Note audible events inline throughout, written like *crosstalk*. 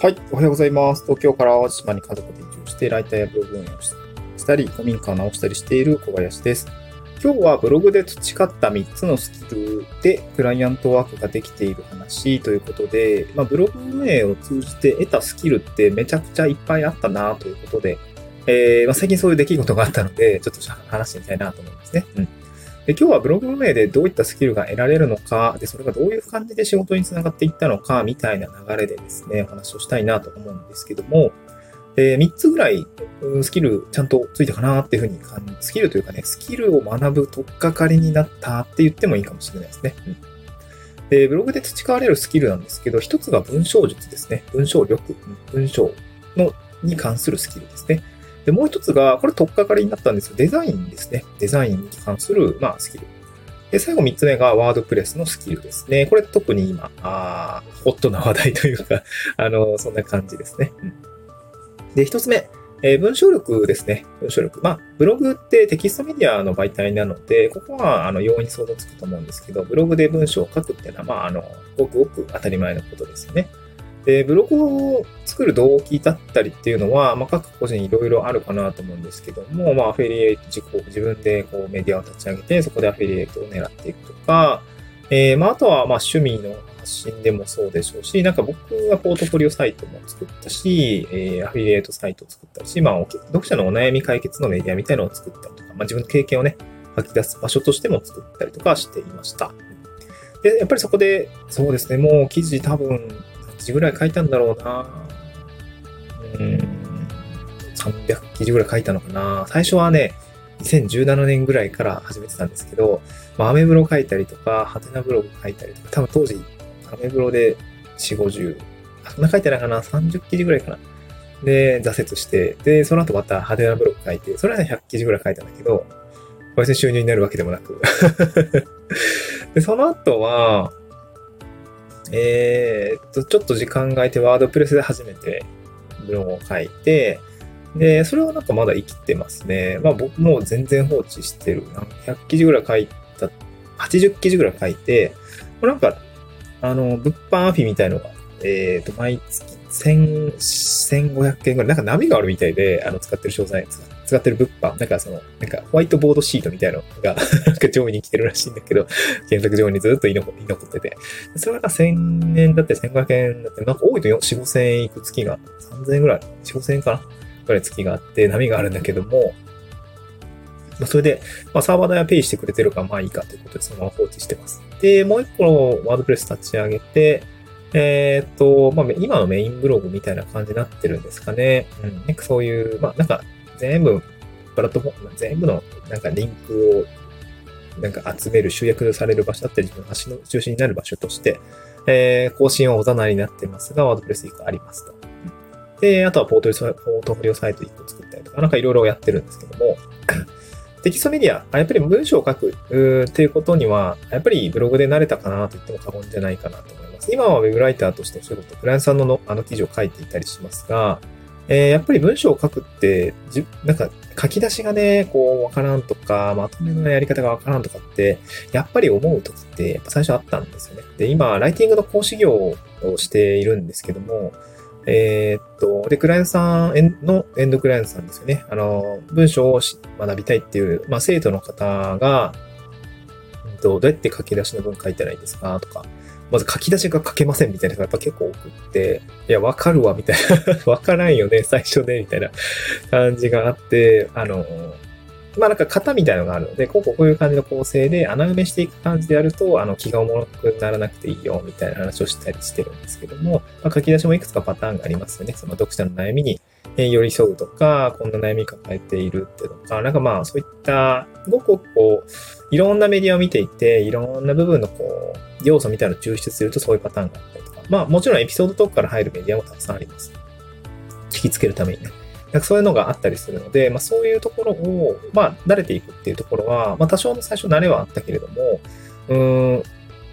はい、おはようございます。東京から淡路島に家族で移住して、ライターやブログ運営をしたり、古民家を直したりしている小林です。今日はブログで培った3つのスキルでクライアントワークができている話ということで、まあ、ブログ運営を通じて得たスキルってめちゃくちゃいっぱいあったなということで、えーまあ、最近そういう出来事があったので、ちょっと話してみたいなと思いますね。うんで今日はブログ運営でどういったスキルが得られるのか、で、それがどういう感じで仕事につながっていったのか、みたいな流れでですね、お話をしたいなと思うんですけども、え、3つぐらいスキルちゃんとついたかなっていうふうに感じ、スキルというかね、スキルを学ぶ取っかかりになったって言ってもいいかもしれないですね。うんで、ブログで培われるスキルなんですけど、一つが文章術ですね。文章力、文章のに関するスキルですね。で、もう一つが、これ取っかかりになったんですよ。デザインですね。デザインに関する、まあ、スキル。で、最後三つ目がワードプレスのスキルですね。これ特に今、あホットな話題というか、*laughs* あの、そんな感じですね。うん、で、一つ目。えー、文章力ですね。文章力。まあ、ブログってテキストメディアの媒体なので、ここは、あの、容易に想像つくと思うんですけど、ブログで文章を書くっていうのは、まあ、あの、ごくごく当たり前のことですよね。で、ブログを作る動機だったりっていうのは、まあ、各個人いろいろあるかなと思うんですけども、まあ、アフィリエイト自己、自分でこうメディアを立ち上げて、そこでアフィリエイトを狙っていくとか、えー、まあ、あとは、まあ、趣味の発信でもそうでしょうし、なんか僕はポートフォリオサイトも作ったし、えー、アフィリエイトサイトを作ったし、まあ、読者のお悩み解決のメディアみたいなのを作ったりとか、まあ、自分の経験をね、吐き出す場所としても作ったりとかしていました。で、やっぱりそこで、そうですね、もう記事多分、字ぐらい書いたんだろうな。うん、300記事ぐらい書いたのかな。最初はね、2017年ぐらいから始めてたんですけど、まあ、アメブロ書いたりとか、ハテナブログ書いたりとか、多分当時、アメブロで4、50、そんな書いてないかな、30記事ぐらいかな。で、挫折して、で、その後またハテナブログ書いて、それはね、100記事ぐらい書いたんだけど、別に収入になるわけでもなく。*laughs* で、その後は、えー、っと、ちょっと時間が空いてワードプレスで初めてブログを書いて、で、それはなんかまだ生きてますね。まあ僕も全然放置してる。100記事ぐらい書いた、80記事ぐらい書いて、なんか、あの、物販アフィみたいのが、えー、っと、毎月、1500件ぐらい、なんか波があるみたいで、あの、使ってる詳細、使ってる物販、なんかその、なんかホワイトボードシートみたいなのが、*laughs* なんか上位に来てるらしいんだけど、検索上にずっと居残ってて。それが1000円だって1500円だって、なんか多いと4、5000円いく月が、3000円ぐらい、4、5000円かな？ぐらい月があって、波があるんだけども、まあ、それで、まあ、サーバー代はペイしてくれてるから、まあいいかということで、そのまま放置してます。で、もう一個ワードプレス立ち上げて、えー、っと、まあ、今のメインブログみたいな感じになってるんですかね。うん。なんかそういう、まあ、なんか、全部、プラットフォーム、全部の、なんかリンクを、なんか集める、集約される場所だったり、自分の足の中心になる場所として、えー、更新はおざなりになってますが、ワードプレス1個ありますと。で、あとはポートフォリオサイト1個作ったりとか、なんかいろいろやってるんですけども、テキストメディア、やっぱり文章を書くっていうことには、やっぱりブログで慣れたかなと言っても過言じゃないかなと思います。今はウェブライターとしてお仕事、クライアントさんのあの記事を書いていたりしますが、えー、やっぱり文章を書くって、じなんか書き出しがね、こう、わからんとか、まとめのやり方がわからんとかって、やっぱり思うときって、やっぱ最初あったんですよね。で、今、ライティングの講師業をしているんですけども、えー、っと、で、クライアントさんのエンドクライアントさんですよね。あの、文章を学びたいっていう、まあ、生徒の方が、どうやって書き出しの文書いたらいいですかとか、まず書き出しが書けませんみたいなのがやっぱ結構多くって、いや、わかるわ、みたいな。*laughs* わからんよね、最初で、みたいな感じがあって、あの、まあなんか型みたいなのがあるので、こうこういう感じの構成で穴埋めしていく感じでやると、あの気が重くならなくていいよ、みたいな話をしたりしてるんですけども、まあ、書き出しもいくつかパターンがありますよね。その読者の悩みに寄り添うとか、こんな悩み抱えているってとか、なんかまあそういった、ごくこう、いろんなメディアを見ていて、いろんな部分のこう、要素みたいなのを抽出するとそういうパターンがあったりとか、まあもちろんエピソードトークから入るメディアもたくさんあります。引きつけるためにね。なんかそういうのがあったりするので、まあそういうところを、まあ慣れていくっていうところは、まあ多少の最初慣れはあったけれども、うーん、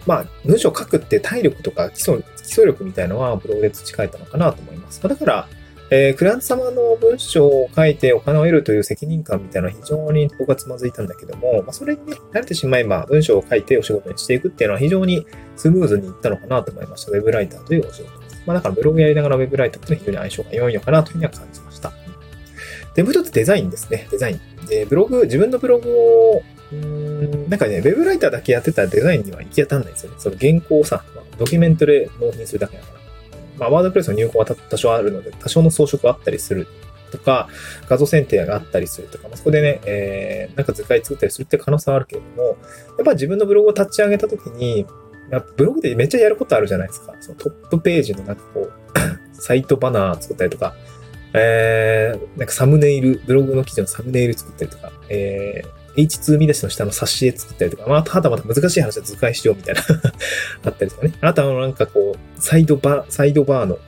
まあ文章を書くって体力とか基礎基礎力みたいのはブログで培えたのかなと思います。だから、えー、クラント様の文章を書いてお金を得るという責任感みたいなのは非常に僕はつまずいたんだけども、まあ、それにね、慣れてしまえば文章を書いてお仕事にしていくっていうのは非常にスムーズにいったのかなと思いました。ウェブライターというお仕事です。まあだからブログやりながらウェブライターと非常に相性が良いのかなというふうには感じました。で、もう一つデザインですね。デザイン。で、ブログ、自分のブログを、うん、なんかね、ウェブライターだけやってたらデザインには行き当たんないんですよね。その原稿をさ、ドキュメントで納品するだけだから。まあ、ワードプレスの入稿は多少あるので、多少の装飾があったりするとか、画像選定があったりするとか、まあ、そこでね、えー、なんか図解作ったりするって可能性はあるけれども、やっぱ自分のブログを立ち上げたときに、ブログでめっちゃやることあるじゃないですか。そのトップページのなんかこう、*coughs* サイトバナー作ったりとか、えー、なんかサムネイル、ブログの記事のサムネイル作ったりとか、えー、H2 見出しの下の挿絵作ったりとか、まあ、はたまた難しい話は図解しようみたいな *laughs* あったりとかね。あとはなんかこう、サイドバー、サイドバーの、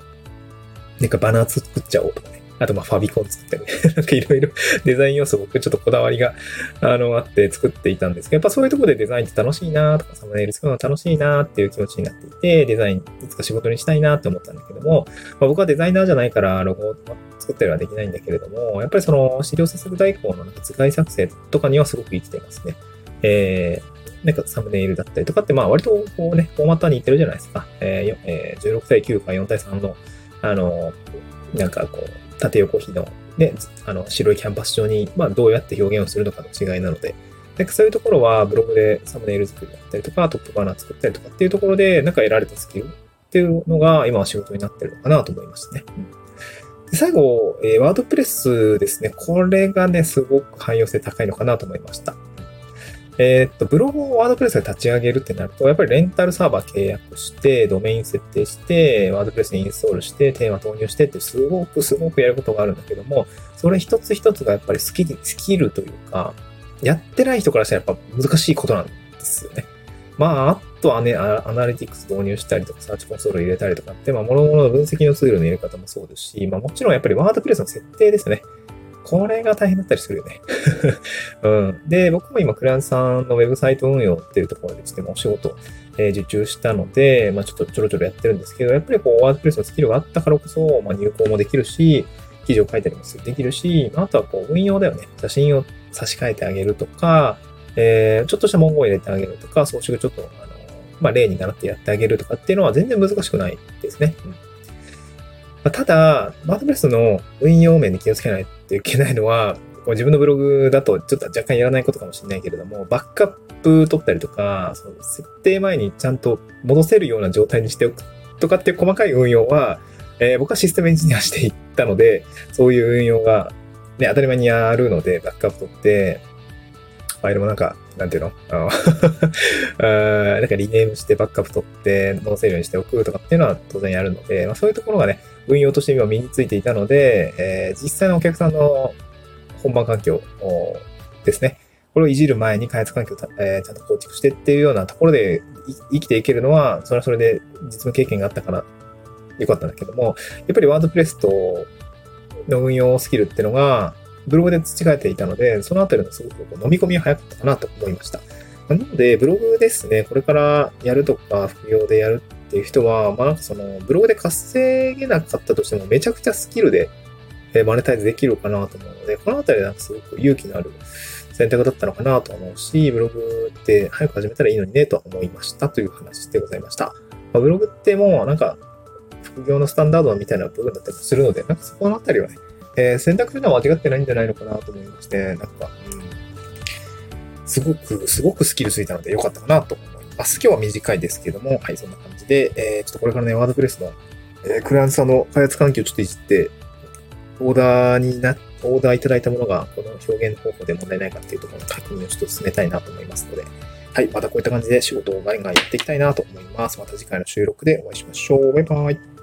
なんかバナー作っちゃおうとかね。あとまあファビコン作ったりね。*laughs* なんかいろいろデザイン要素僕ちょっとこだわりがあのあって作っていたんですけど、やっぱそういうところでデザインって楽しいなとかサムネイル作るの楽しいなっていう気持ちになっていて、デザインいつか仕事にしたいなって思ったんだけども、まあ、僕はデザイナーじゃないからロゴを作ったりはできないんだけれども、やっぱりその資料制作代行のなんか図解作成とかにはすごく生きてますね。えー、なんかサムネイルだったりとかって、まあ割とこうね、フォーマットは似てるじゃないですか。えーえー、16対9か4対3の、あの、なんかこう、縦横比のね、あの、白いキャンパス上に、まあ、どうやって表現をするのかの違いなので、なんかそういうところはブログでサムネイル作りだったりとか、トップバナー作ったりとかっていうところで、なんか得られたスキルっていうのが今は仕事になってるのかなと思いましたね。で最後、えー、ワードプレスですね。これがね、すごく汎用性高いのかなと思いました。えー、っと、ブログをワードプレスで立ち上げるってなると、やっぱりレンタルサーバー契約して、ドメイン設定して、ワードプレスにインストールして、テーマ投入してってすごくすごくやることがあるんだけども、それ一つ一つがやっぱりスキル、スキルというか、やってない人からしたらやっぱ難しいことなんですよね。まあ、あとはね、アナリティクス導入したりとか、サーチコンソール入れたりとかって、まあ、諸々の分析のツールの入れ方もそうですし、まあ、もちろんやっぱりワードプレスの設定ですね。これが大変だったりするよね。*laughs* うん。で、僕も今、クライアントさんのウェブサイト運用っていうところでしてもお仕事、えー、受注したので、まあちょっとちょろちょろやってるんですけど、やっぱりこう、ワードプレスのスキルがあったからこそ、まあ入稿もできるし、記事を書いたりもできるし、あとはこう、運用だよね。写真を差し替えてあげるとか、えー、ちょっとした文言を入れてあげるとか、装飾ちょっと、あの、まあ例に習ってやってあげるとかっていうのは全然難しくないですね。うんま、ただ、ワードプレスの運用面で気をつけないといけないのは、自分のブログだとちょっと若干やらないことかもしれないけれども、バックアップ取ったりとか、その設定前にちゃんと戻せるような状態にしておくとかっていう細かい運用は、えー、僕はシステムエンジニアしていったので、そういう運用が、ね、当たり前にやるので、バックアップ取って、ファイルもなんか、なんていうの？あの *laughs* あなんかリネームしてバックアップ取って戻せるようにしておくとかっていうのは当然やるので、まあ、そういうところがね、運用として今身についていたので、えー、実際のお客さんの本番環境ですね。これをいじる前に開発環境を、えー、ちゃんと構築してっていうようなところで生きていけるのは、それはそれで実務経験があったからよかったんだけども、やっぱりワードプレスとの運用スキルっていうのが、ブログで培えていたので、そのあたりのすごく飲み込みが早かったかなと思いました。なので、ブログですね、これからやるとか、副業でやるっていう人は、まあなんかその、ブログで稼げなかったとしても、めちゃくちゃスキルで、えマネタイズできるかなと思うので、このあたりなんかすごく勇気のある選択だったのかなと思うし、ブログって早く始めたらいいのにねと思いましたという話でございました。まあ、ブログってもうなんか、副業のスタンダードみたいな部分だったりするので、なんかそこのあたりはね、えー、選択するのは間違ってないんじゃないのかなと思いまして、なんか、うん、すごく、すごくスキルついたので良かったかなと思います。今日は短いですけども、はい、そんな感じで、えー、ちょっとこれからね、ワードプレスの、えー、クライアントさんの開発環境をちょっといじって、オーダーにな、オーダーいただいたものが、この表現方法で問題ないかっていうところの確認をちょっと進めたいなと思いますので、はい、またこういった感じで仕事をガンガンやっていきたいなと思います。また次回の収録でお会いしましょう。バイバイ。